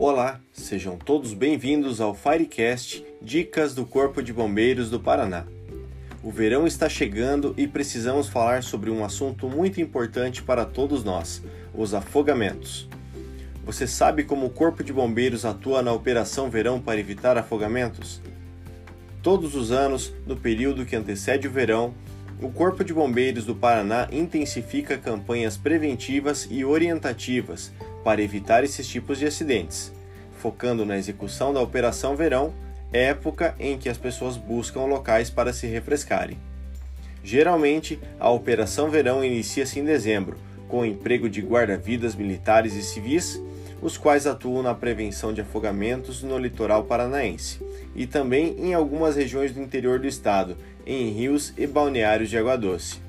Olá, sejam todos bem-vindos ao Firecast Dicas do Corpo de Bombeiros do Paraná. O verão está chegando e precisamos falar sobre um assunto muito importante para todos nós: os afogamentos. Você sabe como o Corpo de Bombeiros atua na Operação Verão para evitar afogamentos? Todos os anos, no período que antecede o verão, o Corpo de Bombeiros do Paraná intensifica campanhas preventivas e orientativas para evitar esses tipos de acidentes, focando na execução da Operação Verão, época em que as pessoas buscam locais para se refrescarem. Geralmente, a Operação Verão inicia-se em dezembro, com o emprego de guarda-vidas militares e civis, os quais atuam na prevenção de afogamentos no litoral paranaense e também em algumas regiões do interior do estado, em rios e balneários de água doce.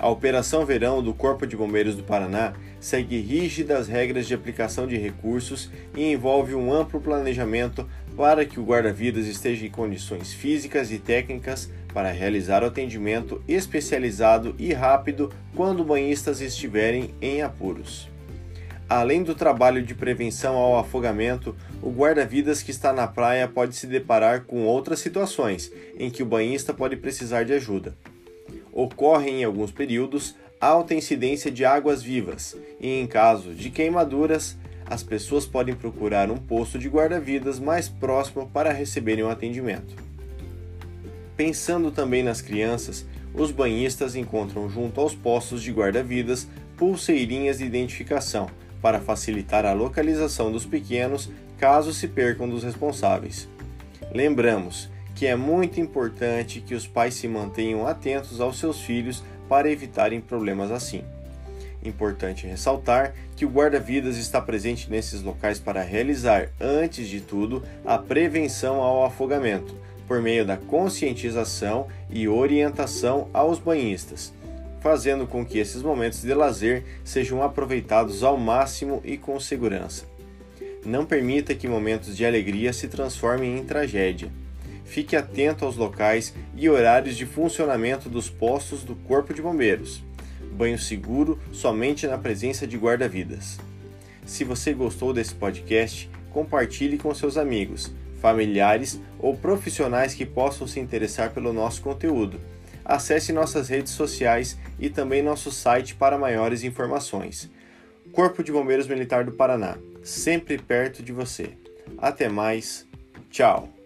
A Operação Verão do Corpo de Bombeiros do Paraná segue rígidas regras de aplicação de recursos e envolve um amplo planejamento para que o guarda-vidas esteja em condições físicas e técnicas para realizar o atendimento especializado e rápido quando banhistas estiverem em apuros. Além do trabalho de prevenção ao afogamento, o guarda-vidas que está na praia pode se deparar com outras situações em que o banhista pode precisar de ajuda. Ocorre em alguns períodos alta incidência de águas vivas e, em caso de queimaduras, as pessoas podem procurar um posto de guarda-vidas mais próximo para receberem um atendimento. Pensando também nas crianças, os banhistas encontram junto aos postos de guarda-vidas pulseirinhas de identificação para facilitar a localização dos pequenos caso se percam dos responsáveis. Lembramos que é muito importante que os pais se mantenham atentos aos seus filhos para evitarem problemas assim. Importante ressaltar que o guarda-vidas está presente nesses locais para realizar, antes de tudo, a prevenção ao afogamento, por meio da conscientização e orientação aos banhistas fazendo com que esses momentos de lazer sejam aproveitados ao máximo e com segurança. Não permita que momentos de alegria se transformem em tragédia. Fique atento aos locais e horários de funcionamento dos postos do Corpo de Bombeiros. Banho seguro somente na presença de guarda-vidas. Se você gostou desse podcast, compartilhe com seus amigos, familiares ou profissionais que possam se interessar pelo nosso conteúdo acesse nossas redes sociais e também nosso site para maiores informações. Corpo de Bombeiros Militar do Paraná, sempre perto de você. Até mais, tchau!